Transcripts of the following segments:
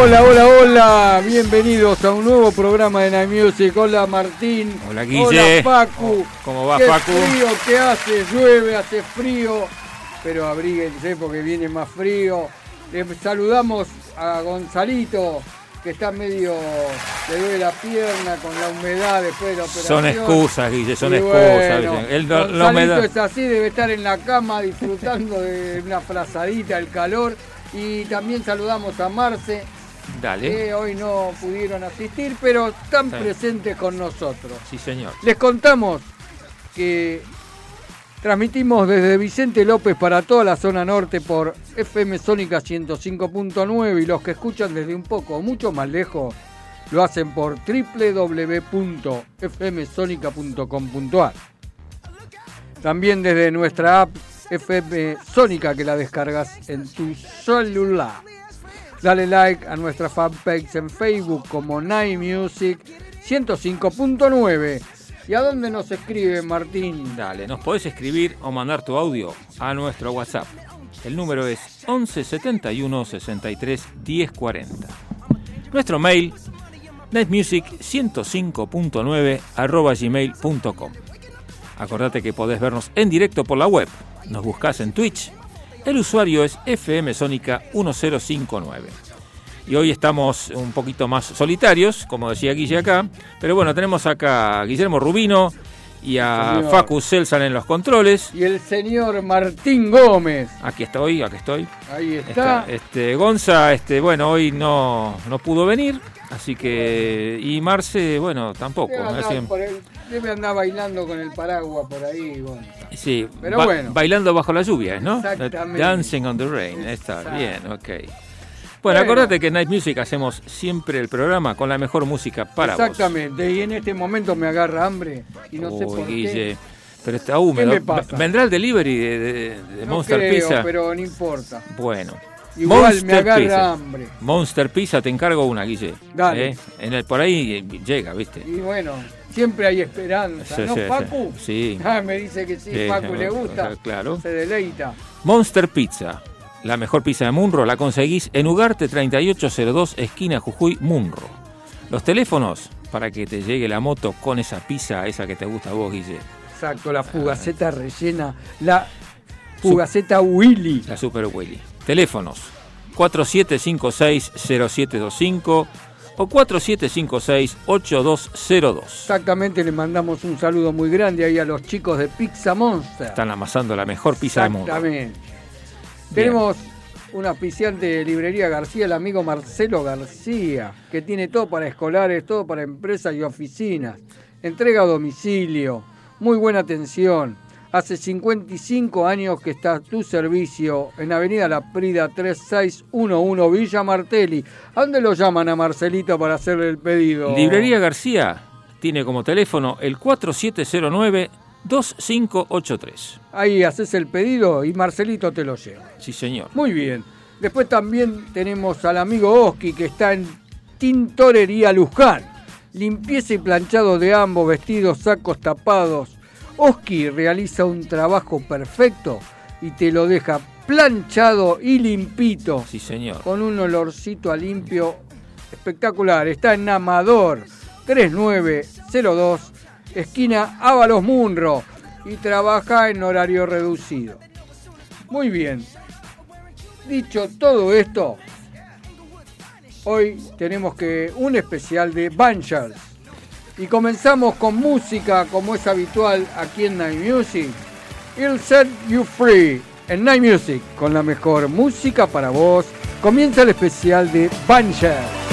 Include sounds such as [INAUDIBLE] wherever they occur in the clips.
Hola, hola, hola, bienvenidos a un nuevo programa de Night Music. Hola Martín. Hola, Guille. Hola Facu. ¿Cómo va, Qué Facu? frío que hace, llueve, hace frío, pero abríguense porque viene más frío. Le saludamos a Gonzalito, que está medio, le duele la pierna con la humedad después de la operación. Son excusas, Guille, son Y excusas. bueno, la Gonzalito humedad- es así, debe estar en la cama disfrutando de una frazadita, el calor. Y también saludamos a Marce, Dale. que hoy no pudieron asistir, pero están Sí. presentes con nosotros. Sí, señor. Les contamos que transmitimos desde Vicente López para toda la zona norte por FM Sónica 105.9 y los que escuchan desde un poco mucho más lejos lo hacen por www.fmsonica.com.ar. También desde nuestra app FM Sónica que la descargas en tu celular. Dale like a nuestra fanpage en Facebook como Night Music 105.9. ¿Y a dónde nos escribe Martín? Dale, nos podés escribir o mandar tu audio a nuestro WhatsApp. El número es 11 71 63 10 40. Nuestro mail netmusic105.9 arroba gmail.com. Acordate que podés vernos en directo por la web. Nos buscás en Twitch. El usuario es FM Sónica 1059. Y hoy estamos un poquito más solitarios, como decía Guille acá. Pero bueno, tenemos acá a Guillermo Rubino y a Señor. Facu Celsan en los controles. Y el señor Martín Gómez. Aquí estoy, aquí estoy. Ahí está. Está, este, Gonza, este, bueno, hoy no, no pudo venir, así que. Y Marce, bueno, tampoco. Debe andar, por el- debe andar bailando con el paraguas por ahí. bueno. sí, Pero ba- bueno. Bailando bajo la lluvia, ¿no? Exactamente. Dancing on the rain, está bien, ok. Bueno, Bueno. acordate que en Night Music hacemos siempre el programa con la mejor música para Exactamente. Y en este momento me agarra hambre y no vos. sé por Guille, qué. pero está húmedo. me pasa? ¿Vendrá el delivery de, de- de No Monster creo, Pizza? pero no importa. Bueno. Igual me agarra Pizza. hambre. Monster Pizza, te encargo una, Guille. Dale. ¿Eh? En el, por ahí eh, llega, ¿viste? Y bueno, siempre hay esperanza, Sí, ¿no, sí, Facu? sí. Ah, me dice que sí, Facu le gusta. claro. Se deleita. Monster Pizza, la mejor pizza de Munro, la conseguís en Ugarte 3802, esquina Jujuy, Munro. Los teléfonos para que te llegue la moto con esa pizza, esa que te gusta a vos, Guille. Exacto, la fugaceta rellena, la fugaceta Willy. La Super Willy. Teléfonos 4756-0725 o 4756-8202. Exactamente, le mandamos un saludo muy grande ahí a los chicos de Pizza Monster. Están amasando la mejor pizza del mundo. Exactamente. Tenemos un auspiciante de librería García, el amigo Marcelo García, que tiene todo para escolares, todo para empresas y oficinas. Entrega a domicilio, muy buena atención. Hace 55 años que está a tu servicio en Avenida La Prida 3611 Villa Martelli. ¿A dónde lo llaman a Marcelito para hacerle el pedido? Librería García tiene como teléfono el 4709-2583. Ahí haces el pedido y Marcelito te lo lleva. Sí, señor. Muy bien. Después también tenemos al amigo Oski que está en Tintorería Luján. Limpieza y planchado de ambos, vestidos, sacos tapados. Oski realiza un trabajo perfecto y te lo deja planchado y limpito. Sí, señor. Con un olorcito a limpio espectacular. Está en Amador 3902, esquina Ábalos Munro. Y trabaja en horario reducido. Muy bien. Dicho todo esto, hoy tenemos que un especial de Banchers. Y comenzamos con música como es habitual aquí en Night Music. It'll set you free en Night Music con la mejor música para vos. Comienza el especial de Banchers.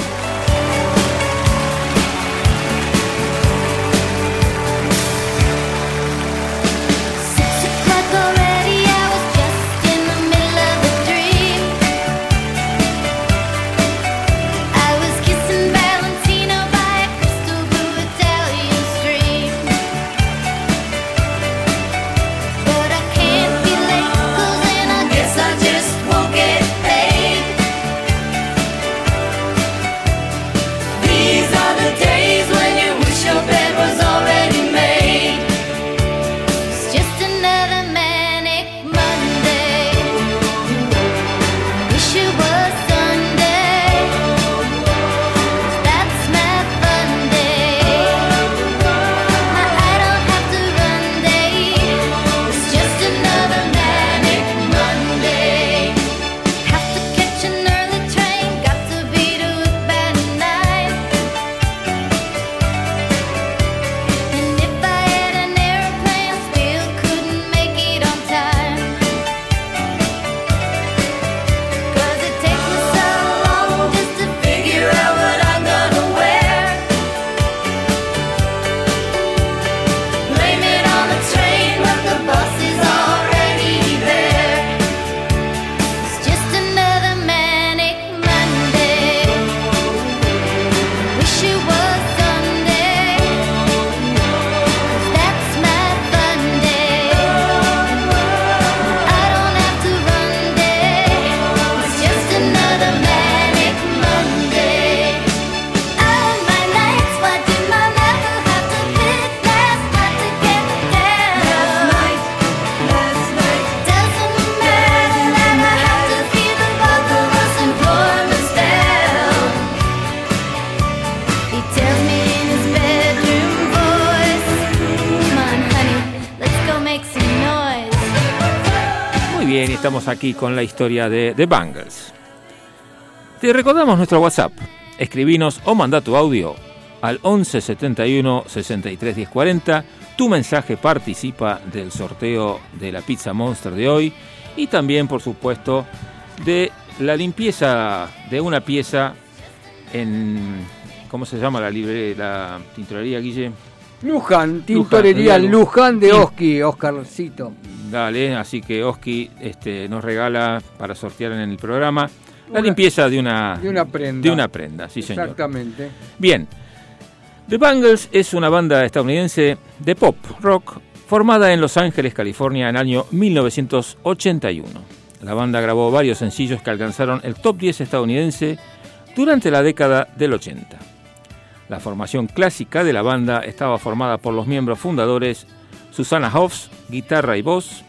Aquí con la historia de The Bangles. Te recordamos nuestro WhatsApp. Escribinos o manda tu audio al 11 71 63 10 40. Tu mensaje participa del sorteo de la Pizza Monster de hoy y también, por supuesto, de la limpieza de una pieza en. ¿Cómo se llama la libre, la Guille? Luján, tintorería Luján, Luján de. Oski, Oscarcito. Dale, así que Oski este, nos regala para sortear en el programa la Una- liche de una, de una prenda. de una prenda, sí señor. Exactamente. Bien, The Bangles es una banda estadounidense de pop rock formada en Los Ángeles, California en el año 1981. La banda grabó varios sencillos que alcanzaron el top 10 estadounidense durante la década del 80. La formación clásica de la banda estaba formada por los miembros fundadores Susana Hoffs, guitarra y voz,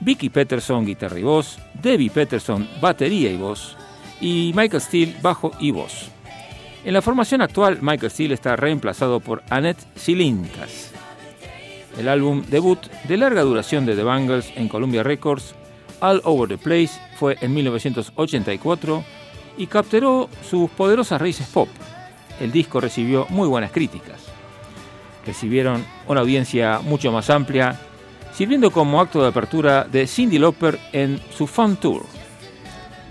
Vicky Peterson, guitarra y voz, Debbie Peterson, batería y voz, y Michael Steele, bajo y voz. En la formación actual, Michael Steele está reemplazado por Annette Silinkas. El álbum debut de larga duración de The Bangles en Columbia Records, All Over the Place, fue en 1984 y capturó sus poderosas raíces pop. El disco recibió muy buenas críticas. Recibieron una audiencia mucho más amplia, sirviendo como acto de apertura de Cyndi Lauper en su Fun Tour.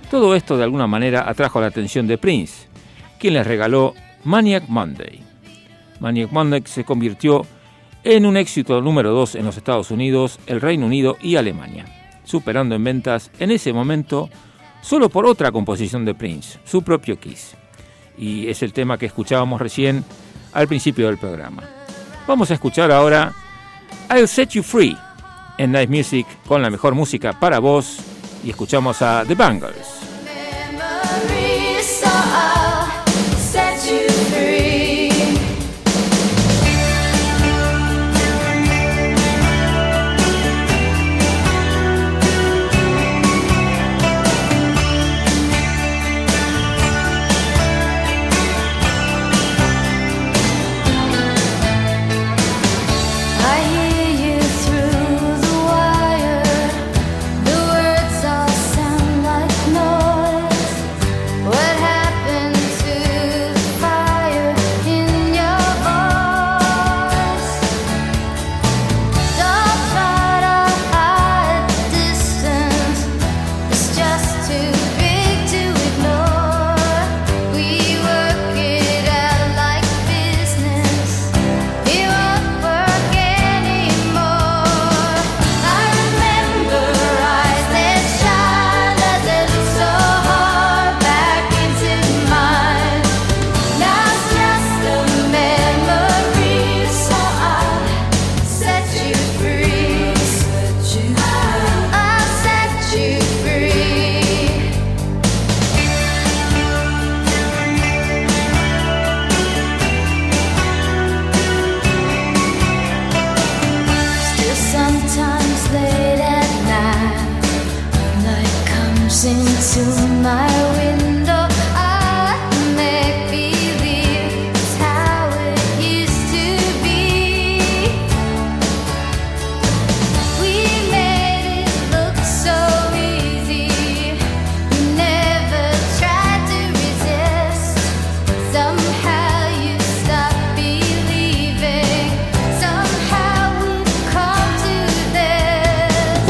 Todo esto de alguna manera atrajo la atención de Prince, quien les regaló Maniac Monday. Maniac Monday se convirtió en un éxito número 2 en los Estados Unidos, el Reino Unido y Alemania, superando en ventas en ese momento solo por otra composición de Prince, su propio Kiss. Y es el tema que escuchábamos recién al principio del programa. Vamos a escuchar ahora I'll Set You Free en Night Music con la mejor música para vos y escuchamos a The Bangles.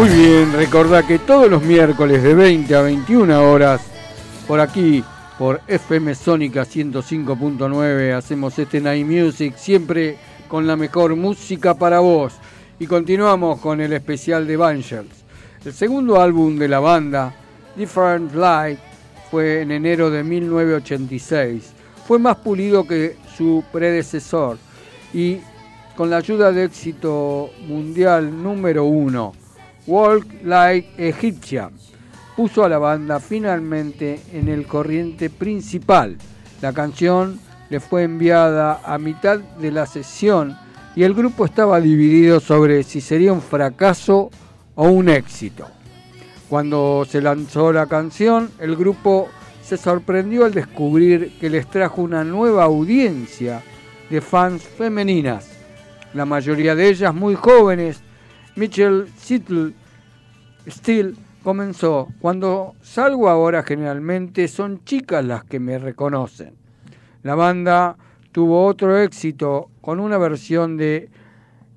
Muy bien, recordá que todos los miércoles de 20 a 21 horas, por aquí, por FM Sónica 105.9, hacemos este Night Music, siempre con la mejor música para vos. Y continuamos con el especial de Bangers. El segundo álbum de la banda, Different Light, fue en enero de 1986. Fue más pulido que su predecesor y con la ayuda de éxito mundial número uno, Walk Like Egyptian, puso a la banda finalmente en el corriente principal. La canción le fue enviada a mitad de la sesión y el grupo estaba dividido sobre si sería un fracaso o un éxito. Cuando se lanzó la canción, el grupo se sorprendió al descubrir que les trajo una nueva audiencia de fans femeninas, la mayoría de ellas muy jóvenes. Mitchell Steele comenzó. Cuando salgo ahora generalmente son chicas las que me reconocen. La banda tuvo otro éxito con una versión de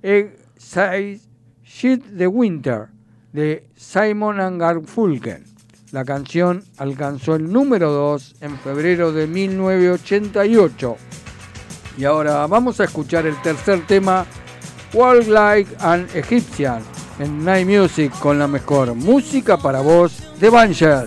Exile Shit the Winter de Simon and Garfunkel. La canción alcanzó el número 2 en febrero de 1988. Y ahora vamos a escuchar el tercer tema, Walk Like an Egyptian, en Night Music con la mejor música para vos de Banshell.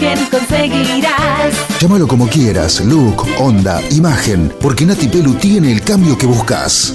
imagen conseguirás. Llámalo como quieras, look, onda, imagen, porque Nati Pelu tiene el cambio que buscas.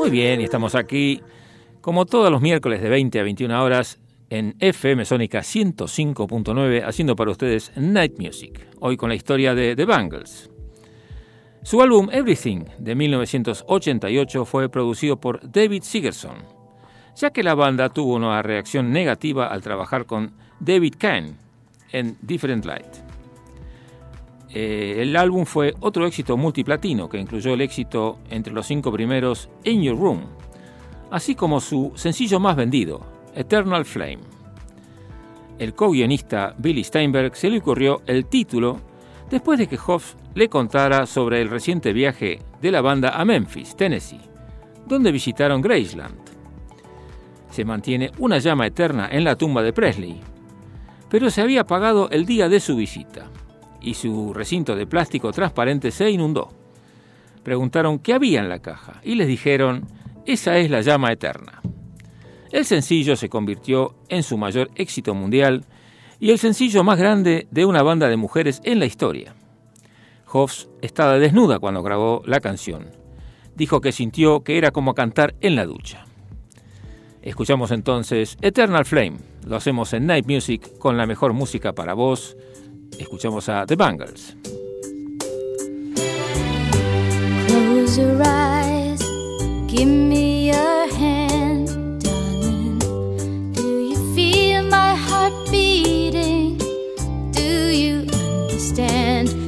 Muy bien, y estamos aquí como todos los miércoles de 20 a 21 horas en FM Sónica 105.9 haciendo para ustedes Night Music, hoy con la historia de The Bangles. Su álbum Everything de 1988 fue producido por David Sigerson, ya que la banda tuvo una reacción negativa al trabajar con David Kahn en Different Light. Eh, el álbum fue otro éxito multiplatino que incluyó el éxito entre los cinco primeros In Your Room, así como su sencillo más vendido, Eternal Flame. El co-guionista Billy Steinberg se le ocurrió el título después de que Hoff le contara sobre el reciente viaje de la banda a Memphis, Tennessee, donde visitaron Graceland. Se mantiene una llama eterna en la tumba de Presley, pero se había apagado el día de su visita y su recinto de plástico transparente se inundó. Preguntaron qué había en la caja y les dijeron, esa es la llama eterna. El sencillo se convirtió en su mayor éxito mundial y el sencillo más grande de una banda de mujeres en la historia. Hoffs estaba desnuda cuando grabó la canción. Dijo que sintió que era como cantar en la ducha. Escuchamos entonces Eternal Flame. Lo hacemos en Night Music con la mejor música para vos. Escuchamos a The Bangles. Close your eyes, give me your hand, darling. Do you feel my heart beating? Do you understand?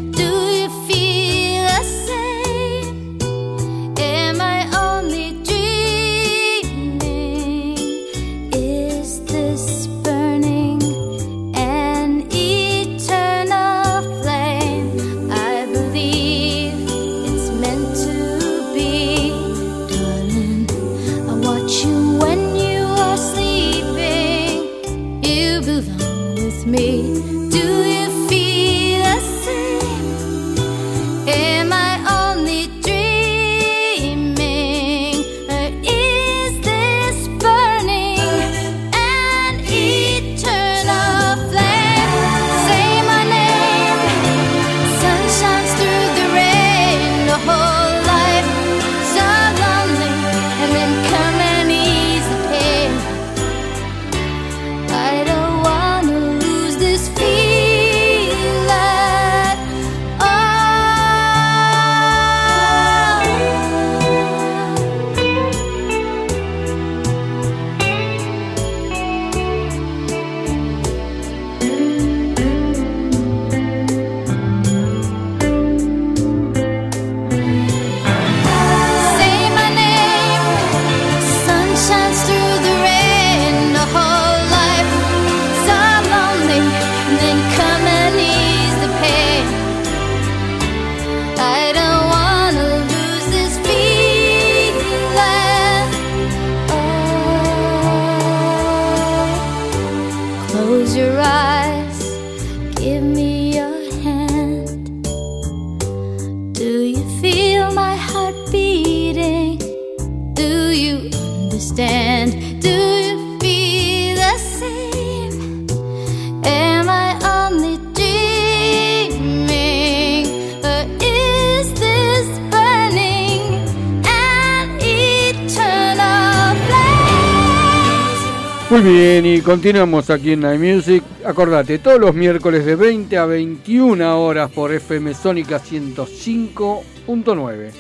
Continuamos aquí en Night Music. Acordate, todos los miércoles de 20 a 21 horas por FM Sónica 105.9.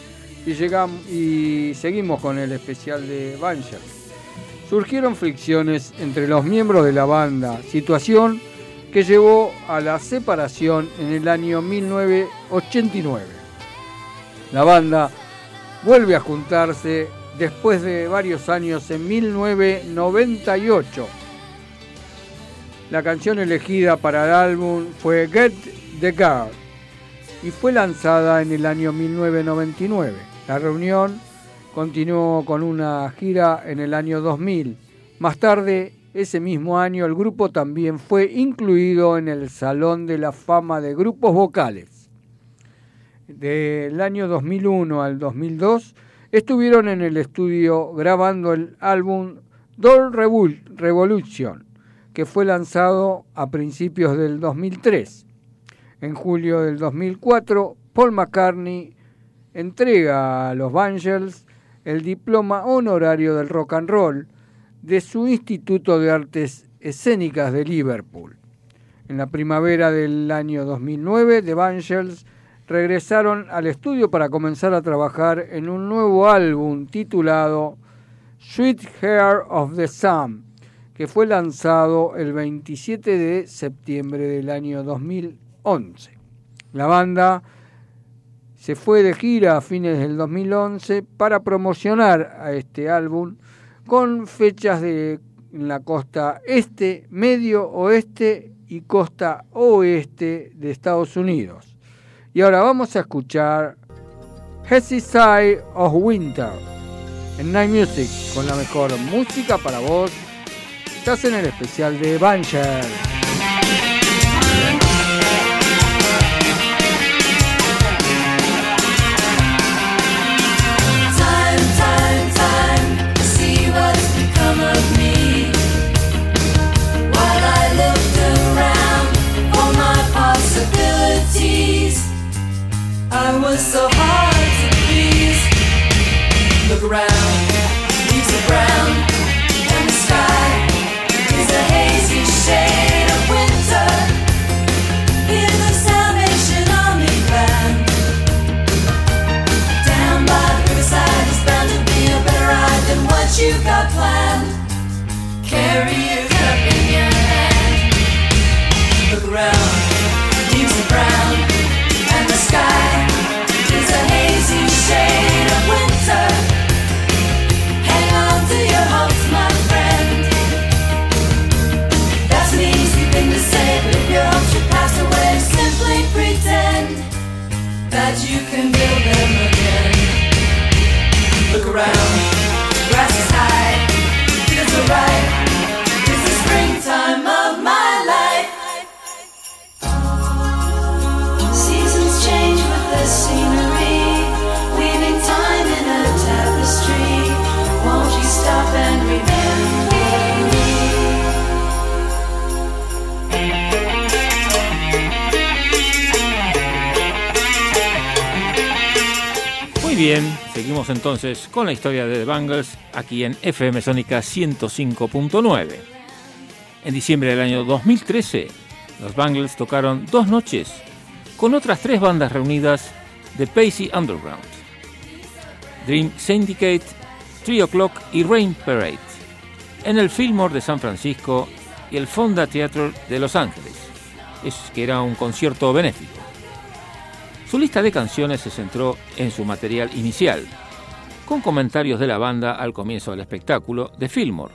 Y, llegamos, y seguimos con el especial de Bancher. Surgieron fricciones entre los miembros de la banda, situación que llevó a la separación en el año 1989. La banda vuelve a juntarse después de varios años en 1998. La canción elegida para el álbum fue Get the Girl y fue lanzada en el año 1999. La reunión continuó con una gira en el año 2000. Más tarde, ese mismo año, el grupo también fue incluido en el Salón de la Fama de Grupos Vocales. del año 2001 al 2002, estuvieron en el estudio grabando el álbum Doll Revol- Revolution, que fue lanzado a principios del 2003. En julio del 2004, Paul McCartney entrega a los Bangles el diploma honorario del rock and roll de su Instituto de Artes Escénicas de Liverpool. En la primavera del año 2009, The Bangles regresaron al estudio para comenzar a trabajar en un nuevo álbum titulado Sweet Hair of the Sun, que fue lanzado el 27 de septiembre del año 2011. La banda se fue de gira a fines del 2011 para promocionar a este álbum con fechas de en la costa este, medio oeste y costa oeste de Estados Unidos. Y ahora vamos a escuchar Hessy Side of Winter en Night Music con la mejor música para vos. Estás en el especial de Banger. Time, time, time to see what's become of me. While I looked around for my possibilities, I was so hard to please. Look around, bien, seguimos entonces con la historia de The Bangles aquí en FM Sónica 105.9. En diciembre del año 2013, los Bangles tocaron dos noches con otras tres bandas reunidas de Pacey Underground, Dream Syndicate, Three O'Clock y Rain Parade, en el Fillmore de San Francisco y el Fonda Theatre de Los Ángeles, es que era un concierto benéfico. Su lista de canciones se centró en su material inicial, con comentarios de la banda al comienzo del espectáculo de Fillmore,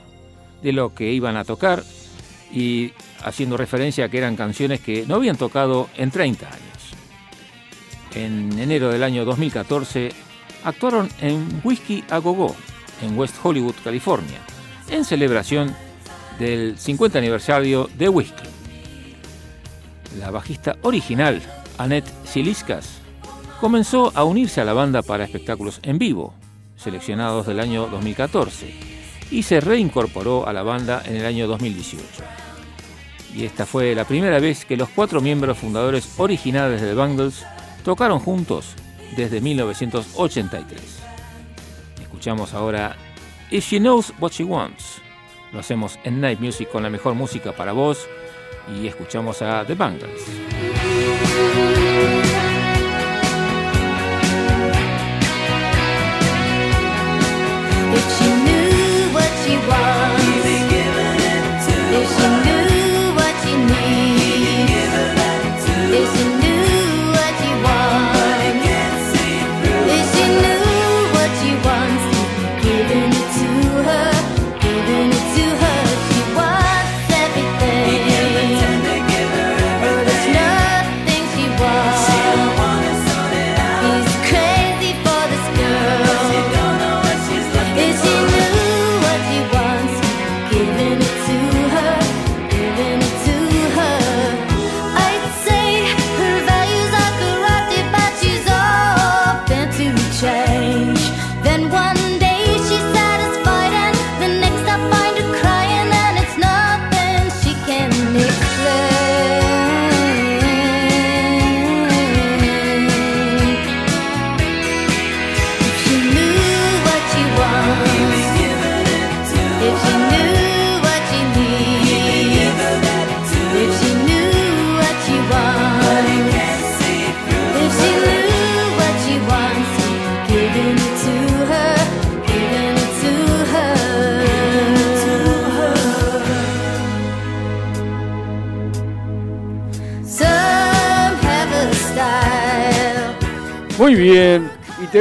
de lo que iban a tocar y haciendo referencia a que eran canciones que no habían tocado en 30 años. En enero del año 2014 actuaron en Whiskey a Go Go, en West Hollywood, California, en celebración del 50 aniversario de Whiskey. La bajista original, Annette Siliskas, comenzó a unirse a la banda para espectáculos en vivo, seleccionados del año 2014, y se reincorporó a la banda en el año 2018. Y esta fue la primera vez que los cuatro miembros fundadores originales de The Bangles tocaron juntos desde 1983. Escuchamos ahora If She Knows What She Wants. Lo hacemos en Night Music con la mejor música para vos y escuchamos a The Bangles.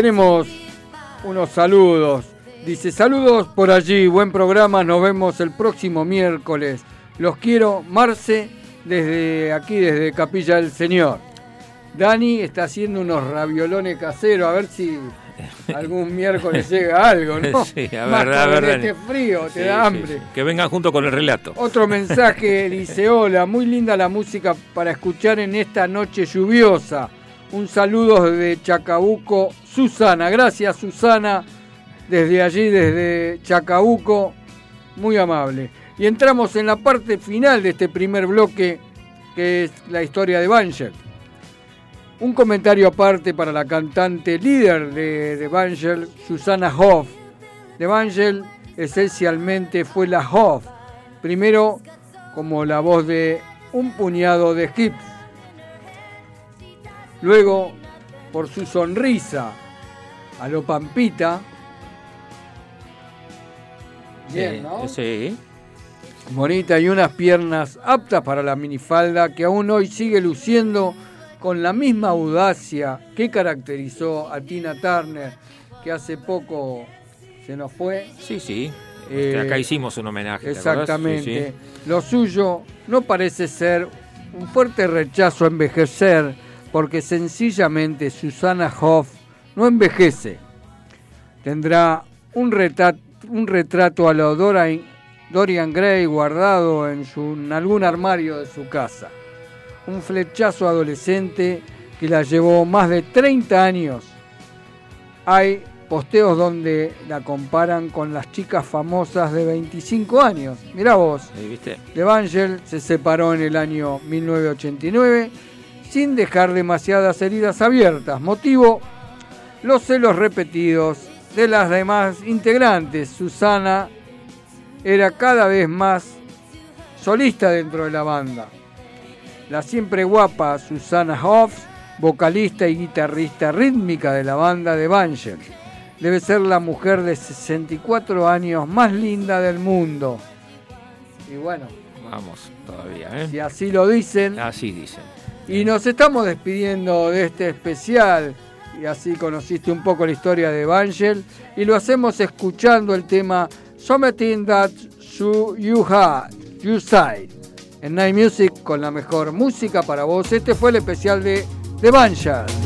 Tenemos unos saludos. Dice, saludos por allí, buen programa, nos vemos el próximo miércoles. Los quiero, Marce, desde aquí, desde Capilla del Señor. Dani está haciendo unos raviolones caseros, a ver si algún miércoles [LAUGHS] llega algo, ¿no? Sí, a Más ver, a con ver, este frío, te Sí, da sí, hambre. sí. Que vengan junto con el relato. Otro mensaje [LAUGHS] dice, hola, muy linda la música para escuchar en esta noche lluviosa. Un saludo desde Chacabuco, Susana. Gracias, Susana, desde allí, desde Chacabuco. Muy amable. Y entramos en la parte final de este primer bloque, que es la historia de Bancher. Un comentario aparte para la cantante líder de, de Susana Hoff. De esencialmente fue la Hoff, primero como la voz de un puñado de hips, luego por su sonrisa a lo Pampita, bien, Sí, ¿no? Sí. bonita y unas piernas aptas para la minifalda que aún hoy sigue luciendo con la misma audacia que caracterizó a Tina Turner, que hace poco se nos fue. Sí, sí. Eh, acá hicimos un homenaje. Exactamente. Sí, sí. Lo suyo no parece ser un fuerte rechazo a envejecer, porque sencillamente Susana Hoff no envejece. Tendrá un, retrato, un retrato a la Dorian, Dorian Gray guardado en, su, en algún armario de su casa. Un flechazo adolescente que la llevó más de 30 años. Hay posteos donde la comparan con las chicas famosas de 25 años. Mirá vos, ¿Viste? Evangel se separó en el año 1989 sin dejar demasiadas heridas abiertas. Motivo, los celos repetidos de las demás integrantes. Susana era cada vez más solista dentro de la banda. La siempre guapa Susana Hoffs, vocalista y guitarrista rítmica de la banda de Evangel. Debe ser la mujer de 64 años más linda del mundo. Y bueno, Vamos, todavía, ¿eh? si así lo dicen. Así dicen. Y nos estamos despidiendo de este especial. Y así conociste un poco la historia de Evangel. Y lo hacemos escuchando el tema Something That You, Had, You Side. En Night Music con la mejor música para vos. Este fue el especial de, de.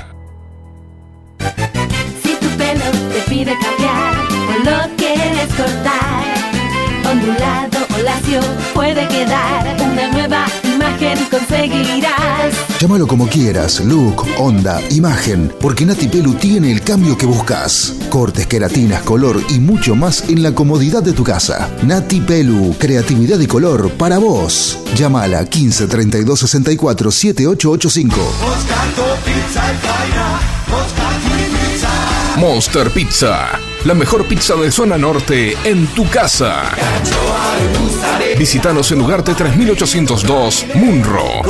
Llámalo como quieras, look, onda, imagen, porque Nati Pelu tiene el cambio que buscas. Cortes, queratinas, color y mucho más en la comodidad de tu casa. Nati Pelu, creatividad y color para vos. Llámala 15 32 64 7885. Monster Pizza, la mejor pizza de zona norte en tu casa. Visítanos en Ugarte 3802, Munro.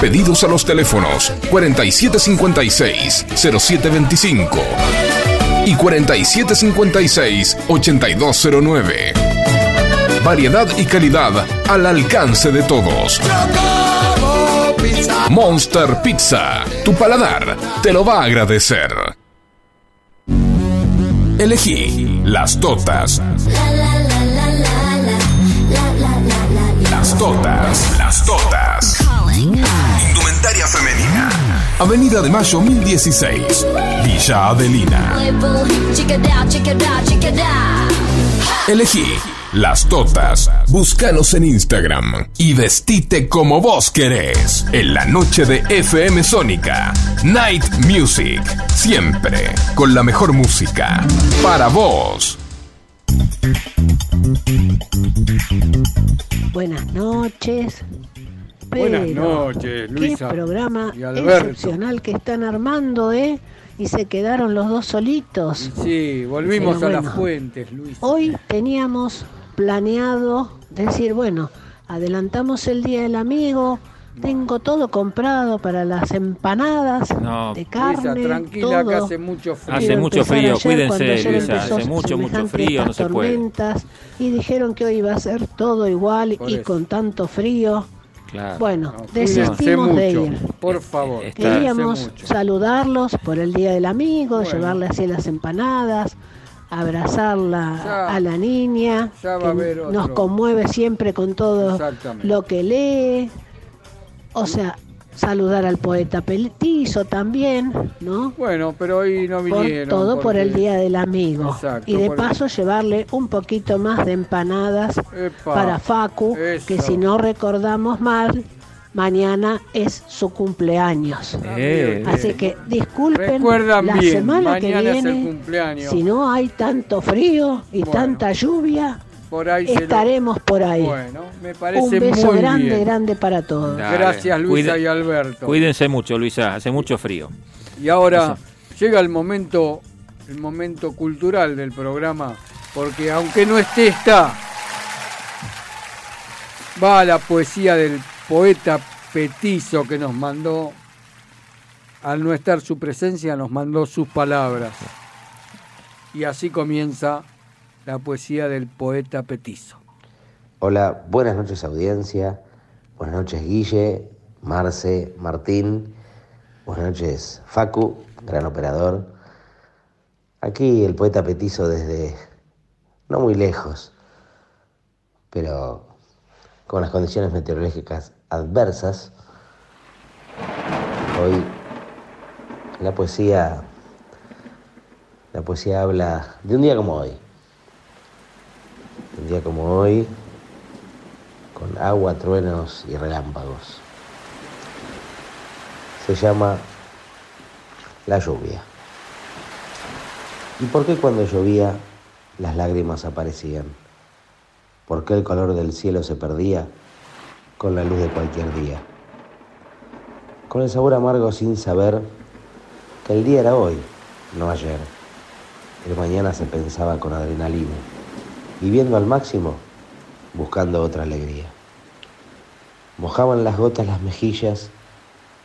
Pedidos a los teléfonos 4756-0725 y 4756-8209. Variedad y calidad al alcance de todos. Monster Pizza, tu paladar te lo va a agradecer. Elegí las totas. Las totas, las totas. Avenida de Mayo 1016, Villa Adelina. Elegí las totas. Búscanos en Instagram y vestite como vos querés. En la noche de FM Sónica. Night Music. Siempre con la mejor música. Para vos. Buenas noches. Buenas noches, Luisa Qué programa excepcional que están armando, ¿eh? Y se quedaron los dos solitos. Sí, volvimos Pero a las fuentes, Luis. Hoy teníamos planeado decir, bueno, adelantamos el Día del Amigo, tengo todo comprado para las empanadas No. de carne, Luisa, tranquila que hace mucho frío. Hace mucho frío, ayer, cuídense, Luisa, hace mucho, mucho frío, no se puede. tormentas, Y dijeron que hoy iba a ser todo igual Por y eso. con tanto frío. Claro. Bueno, No, desistimos de ir. Por favor. Queríamos saludarlos por el Día del Amigo, Bueno. llevarle así las empanadas, abrazarla Ya- a la niña, ya va que a haber nos otro. conmueve siempre con todo lo que lee. O sea, saludar al poeta Petizo también, ¿no? Bueno, pero hoy no Por vinieron. todo por el Día del Amigo. Exacto, y de por- paso llevarle un poquito más de empanadas Epa, para Facu, eso. que si no recordamos mal, mañana es su cumpleaños. Eh, Así que disculpen Recuerdan la bien, semana que viene, cumpleaños. si no hay tanto frío y Bueno. tanta lluvia, Por ahí se lo- estaremos por ahí. Bueno, me Un parece beso muy grande, bien. grande para todos. Dale. Gracias, Luisa Cuide- y Alberto. Cuídense mucho, Luisa, hace mucho frío. Y ahora llega el momento, el momento cultural del programa, porque aunque no esté, está. Va a la poesía del poeta Petizo que nos mandó, al no estar su presencia, nos mandó sus palabras. Y así comienza la poesía del poeta Petizo. Hola, buenas noches audiencia, buenas noches Guille, Marce, Martín, buenas noches Facu, gran operador. Aquí el poeta petizo desde no muy lejos, pero con las condiciones meteorológicas adversas. Hoy la poesía, la poesía habla de un día como hoy. Un día como hoy, con agua, truenos y relámpagos. Se llama la lluvia. ¿Y por qué cuando llovía las lágrimas aparecían? ¿Por qué el color del cielo se perdía con la luz de cualquier día? Con el sabor amargo sin saber que el día era hoy, no ayer. El mañana se pensaba con adrenalina, viviendo al máximo, buscando otra alegría. Mojaban las gotas las mejillas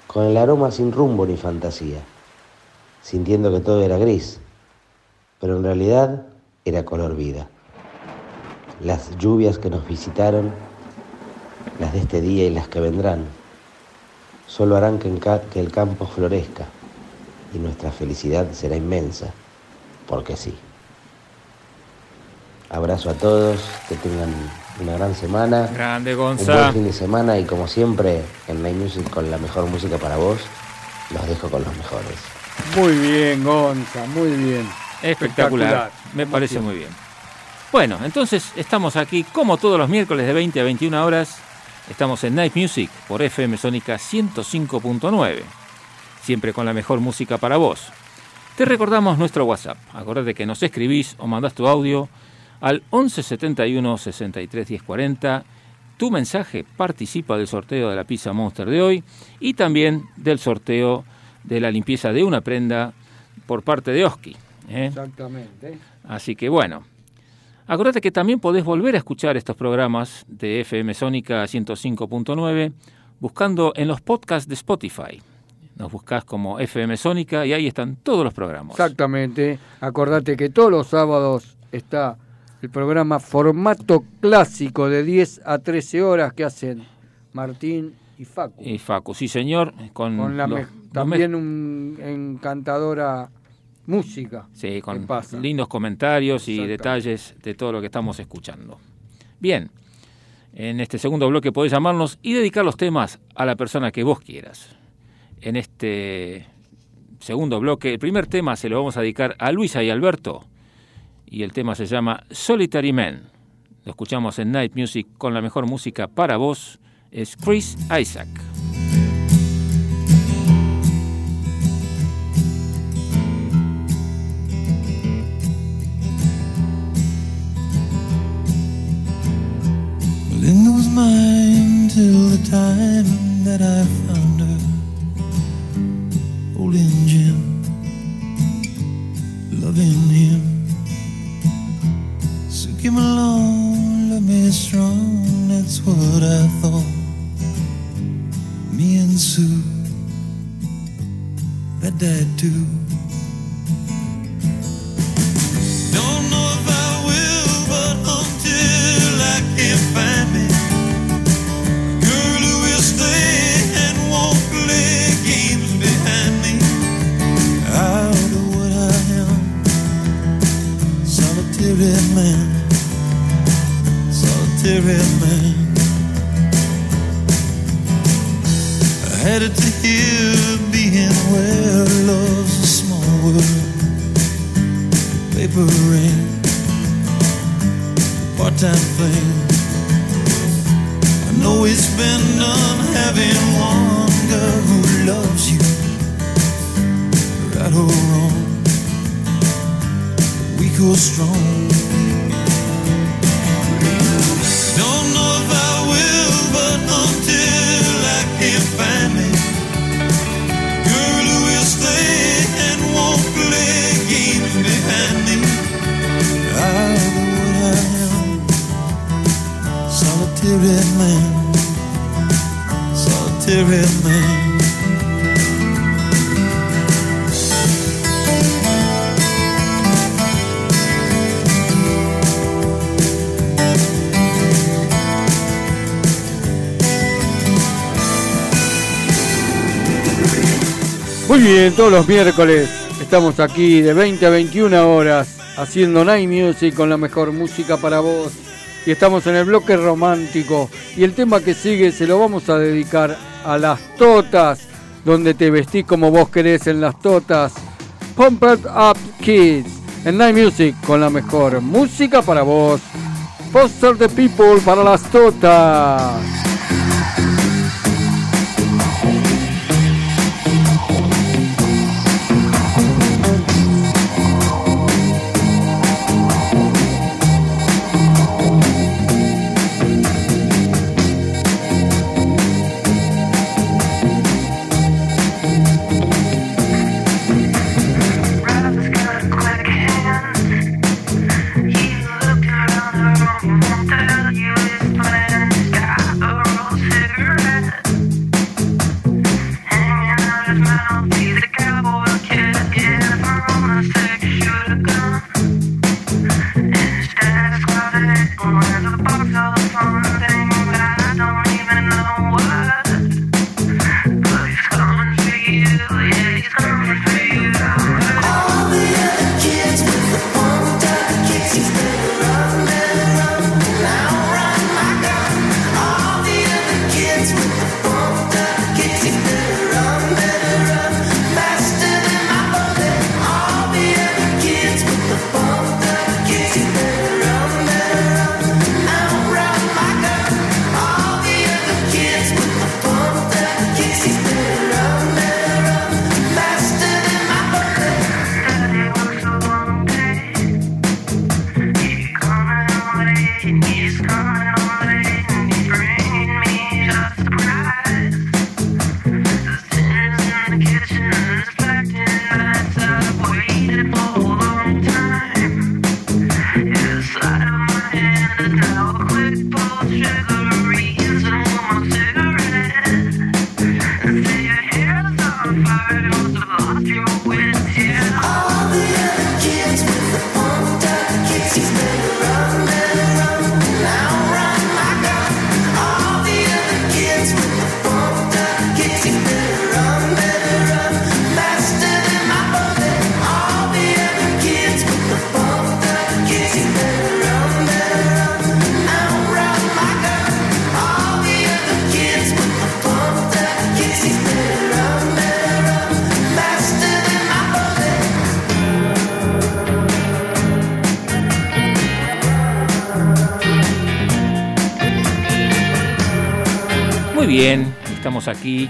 con el aroma sin rumbo ni fantasía. sintiendo que todo era gris, pero en realidad era color vida. Las lluvias que nos visitaron, las de este día y las que vendrán, solo harán que, que el campo florezca y nuestra felicidad será inmensa, porque sí. Abrazo a todos, que tengan una gran semana. Grande Un buen Gonza. fin de semana y como siempre en Night Music con la mejor música para vos, los dejo con los mejores. Muy bien, Gonza, muy bien. Espectacular. Me parece muy bien. Bueno, entonces estamos aquí como todos los miércoles de 20 a 21 horas. Estamos en Night Music por FM Sónica 105.9. Siempre con la mejor música para vos. Te recordamos nuestro WhatsApp. Acordate que nos escribís o mandás tu audio al 11 71 63 10 40. Tu mensaje participa del sorteo de la pizza Monster de hoy y también del sorteo de la limpieza de una prenda por parte de Oski. ¿eh? Exactamente. Así que bueno, acordate que también podés volver a escuchar estos programas de FM Sónica 105.9 buscando en los podcasts de Spotify. Nos buscás como FM Sónica y ahí están todos los programas. Exactamente. Acordate que todos los sábados está el programa formato clásico de 10 a 13 horas que hacen Martín y Facu. Y Facu, sí señor, con, Con la los- los también un encantadora música. Sí, con pasa. lindos comentarios y detalles de todo lo que estamos escuchando. Bien, en este segundo bloque podés llamarnos y dedicar los temas a la persona que vos quieras. En este segundo bloque, el primer tema se lo vamos a dedicar a Luisa y Alberto y el tema se llama Solitary Man. Lo escuchamos en Night Music con la mejor música para vos, es Chris Isaac. Well, Linda was mine till the time that I found her holding Jim, loving him. Me along, love me strong, that's what I thought. Me and Sue, that died too. Don't know if I will, but until I can find me girl who will stay and won't play games behind me. What I am, solitary man, solitary man. I had it to hear being where love's a small world paper rain, part-time thing. I know it's been done having one girl who loves you, right or wrong, weak or strong. Man, man. Muy bien, todos los miércoles estamos aquí de 20 a 21 horas haciendo Night Music con la mejor música para vos. Y estamos en el bloque romántico. Y el tema que sigue se lo vamos a dedicar a las totas, donde te vestís como vos querés en las totas. Pump It Up Kids en Night Music con la mejor música para vos. Foster the People para las totas. Estamos aquí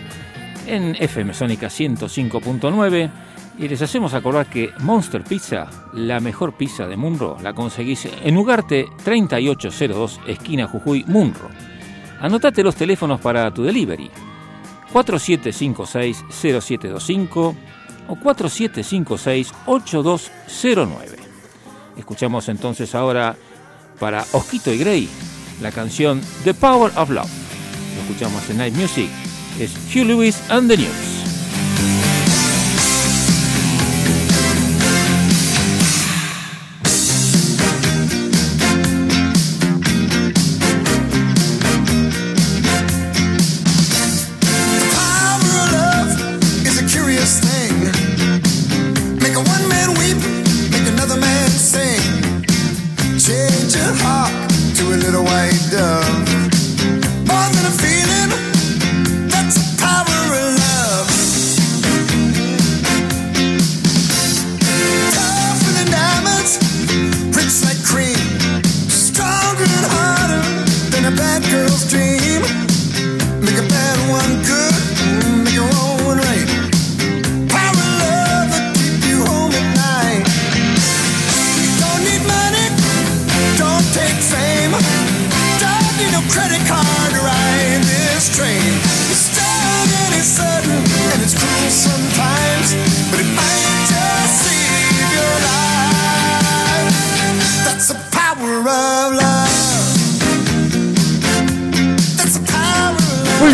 en FM Sónica 105.9 y les hacemos acordar que Monster Pizza, la mejor pizza de Munro, la conseguís en Ugarte 3802, esquina Jujuy, Munro. Anotate los teléfonos para tu delivery. 4756-0725 o 4756-8209. Escuchamos entonces ahora para Osquito y Grey la canción The Power of Love. Lo escuchamos en Night Music. Es Hugh Lewis and the News.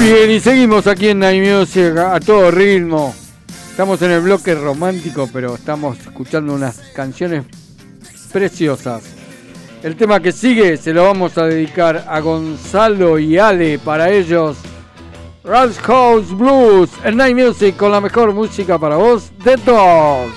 Bien, y seguimos aquí en Night Music a todo ritmo. Estamos en el bloque romántico, pero estamos escuchando unas canciones preciosas. El tema que sigue se lo vamos a dedicar a Gonzalo y Ale para ellos. Ralph House Blues en Night Music con la mejor música para vos de todos.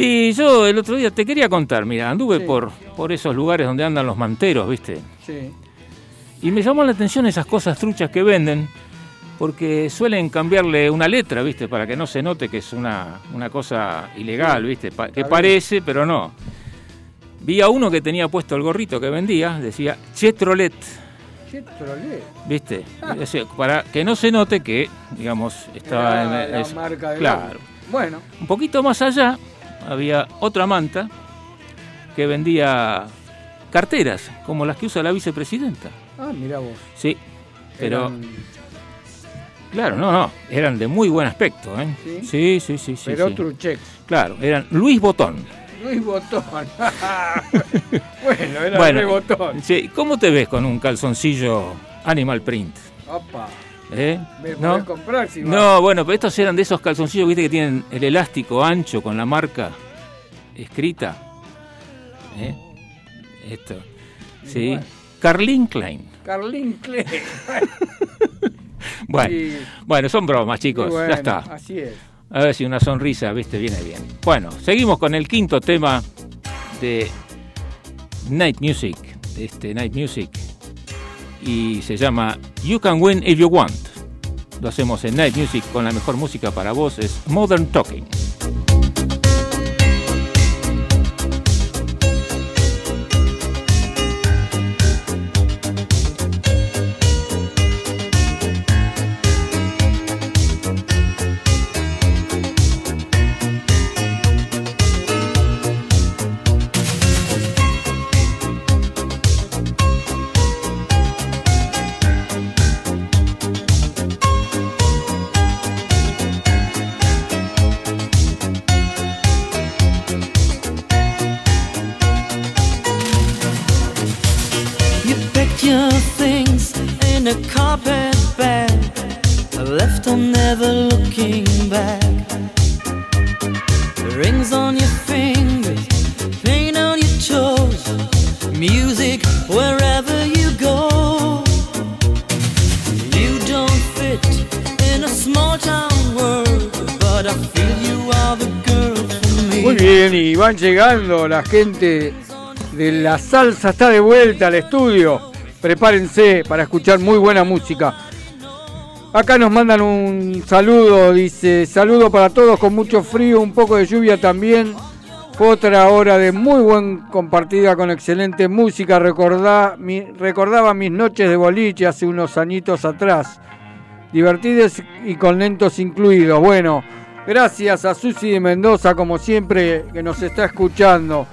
Sí, yo el otro día te quería contar, mira, anduve Sí. por, por esos lugares donde andan los manteros, ¿viste? Sí. Y me llamó la atención esas cosas truchas que venden, porque suelen cambiarle una letra, ¿viste? Para que no se note que es una, una cosa ilegal, ¿viste? Pa- que parece, pero no. Vi a uno que tenía puesto el gorrito que vendía, decía Chetrolet, Che, trolé. ¿viste? O sea, para que no se note que, digamos, estaba Era en la es- marca del Claro. Bueno, Un poquito más allá había otra manta que vendía carteras, como las que usa la vicepresidenta. ah, mira vos. Sí, pero Eran- claro, no, no, eran de muy buen aspecto, ¿eh? ¿Sí? Sí, sí, sí, sí. pero sí. truchex. Claro, eran Luis Botón. Luis Botón. [LAUGHS] bueno, era bueno, re Botón. sí, ¿cómo te ves con un calzoncillo Animal Print? Opa, ¿Eh? me ¿No? comprar si. No, bueno, pero estos eran de esos calzoncillos, viste, que tienen el elástico ancho con la marca escrita. ¿Eh? Esto. Sí. Carlin Klein. Carlín Clay. [LAUGHS] Bueno, Sí. bueno, son bromas, chicos. Bueno, ya está. Así es. A ver si una sonrisa, viste, viene bien. Bueno, seguimos con el quinto tema de Night Music, de este Night Music. Y se llama You Can Win If You Want. Lo hacemos en Night Music con la mejor música para vos, es Modern Talking. Rings on your fingers, paint on your toes, music wherever you go. You don't fit in a small town world, but I feel you are the girl for me. Muy bien, y van llegando la gente de la salsa, está de vuelta al estudio. Prepárense para escuchar muy buena música. Acá nos mandan un saludo, dice, saludo para todos con mucho frío, un poco de lluvia también. Otra hora de muy buen compartida con excelente música. Recordá, recordaba mis noches de boliche hace unos añitos atrás. Divertidas y con lentos incluidos. Bueno, gracias a Susi de Mendoza, como siempre, que nos está escuchando.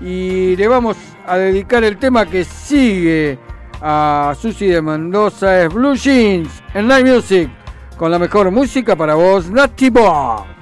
Y le vamos a dedicar el tema que sigue a Susi de Mendoza, es Blue Jeans en Night Music, con la mejor música para vos, Nati Boy.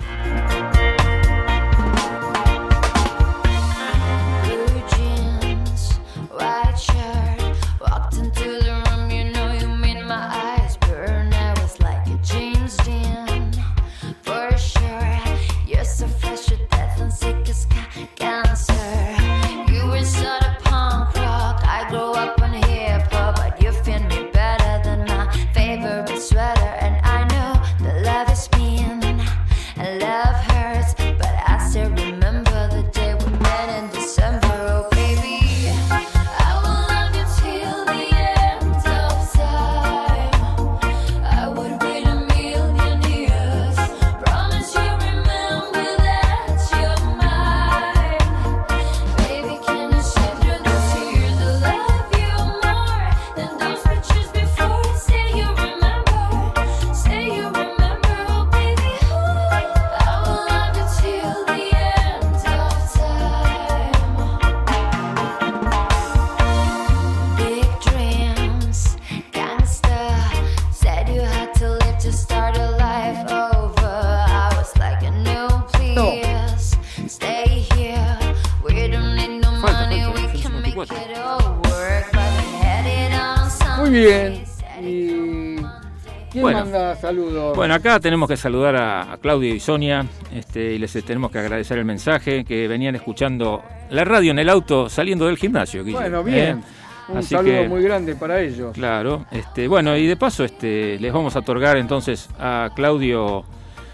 Acá tenemos que saludar a, a Claudio y Sonia este, y les tenemos que agradecer el mensaje que venían escuchando la radio en el auto saliendo del gimnasio. Guille, Bueno, bien. ¿eh? Un Así saludo que- muy grande para ellos. Claro, este, bueno, y de paso este, les vamos a otorgar entonces a Claudio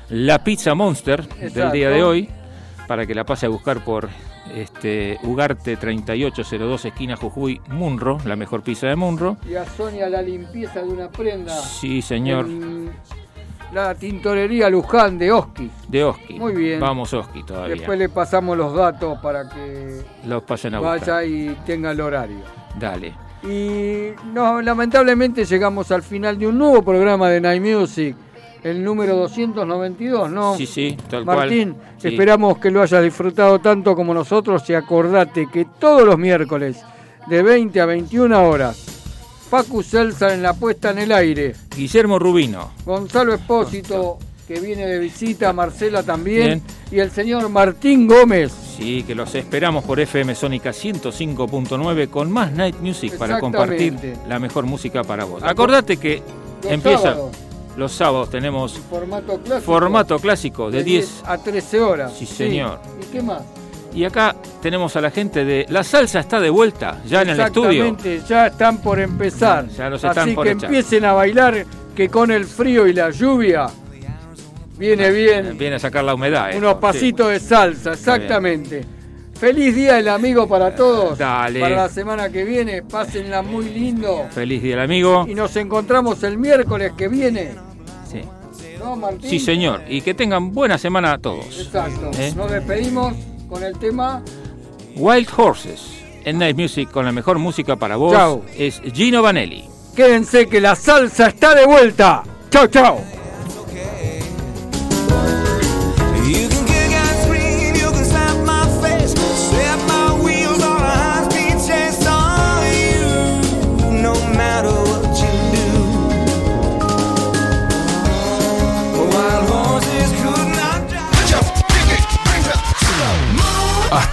la pizza Monster del día de hoy para que la pase a buscar por este, Ugarte 3802 esquina Jujuy Munro, la mejor pizza de Munro. Y a Sonia la limpieza de una prenda. Sí, señor, en la tintorería Luján de Oski. de Oski. Muy bien. Vamos Oski todavía. Después le pasamos los datos para que Los pasen a buscar. vaya y tenga el horario. Dale. Y no, lamentablemente llegamos al final de un nuevo programa de Night Music, el número 292, ¿no? Sí, sí, tal cual. Martín, Sí. esperamos que lo hayas disfrutado tanto como nosotros y acordate que todos los miércoles de 20 a 21 horas, Facu Selsa en la puesta en el aire, Guillermo Rubino. Gonzalo Espósito que viene de visita, Marcela también, Bien. y el señor Martín Gómez. Sí, que los esperamos por FM Sónica 105.9 con más Night Music para compartir la mejor música para vos. Acordate que Los empieza sábados, los sábados tenemos formato clásico. formato clásico de 10 a 13 horas. Sí, señor. ¿Y qué más? Y acá tenemos a la gente de La Salsa está de vuelta ya en el estudio. Exactamente, ya están por empezar. Ya los están Así por que echar. empiecen a bailar, que con el frío y la lluvia viene bien Viene a sacar la humedad. esto, unos sí. pasitos de salsa, exactamente. Feliz día del amigo para todos. Dale. Para la semana que viene, pásenla muy lindo. Feliz día del amigo. Y nos encontramos el miércoles que viene. Sí. ¿No, Martín? Sí, señor. Y que tengan buena semana a todos. Exacto. ¿Eh? Nos despedimos con el tema Wild Horses en Night Music con la mejor música para vos. Chau. Es Gino Vanelli. Quédense que la salsa está de vuelta. Chao, chao.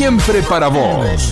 Siempre para vos.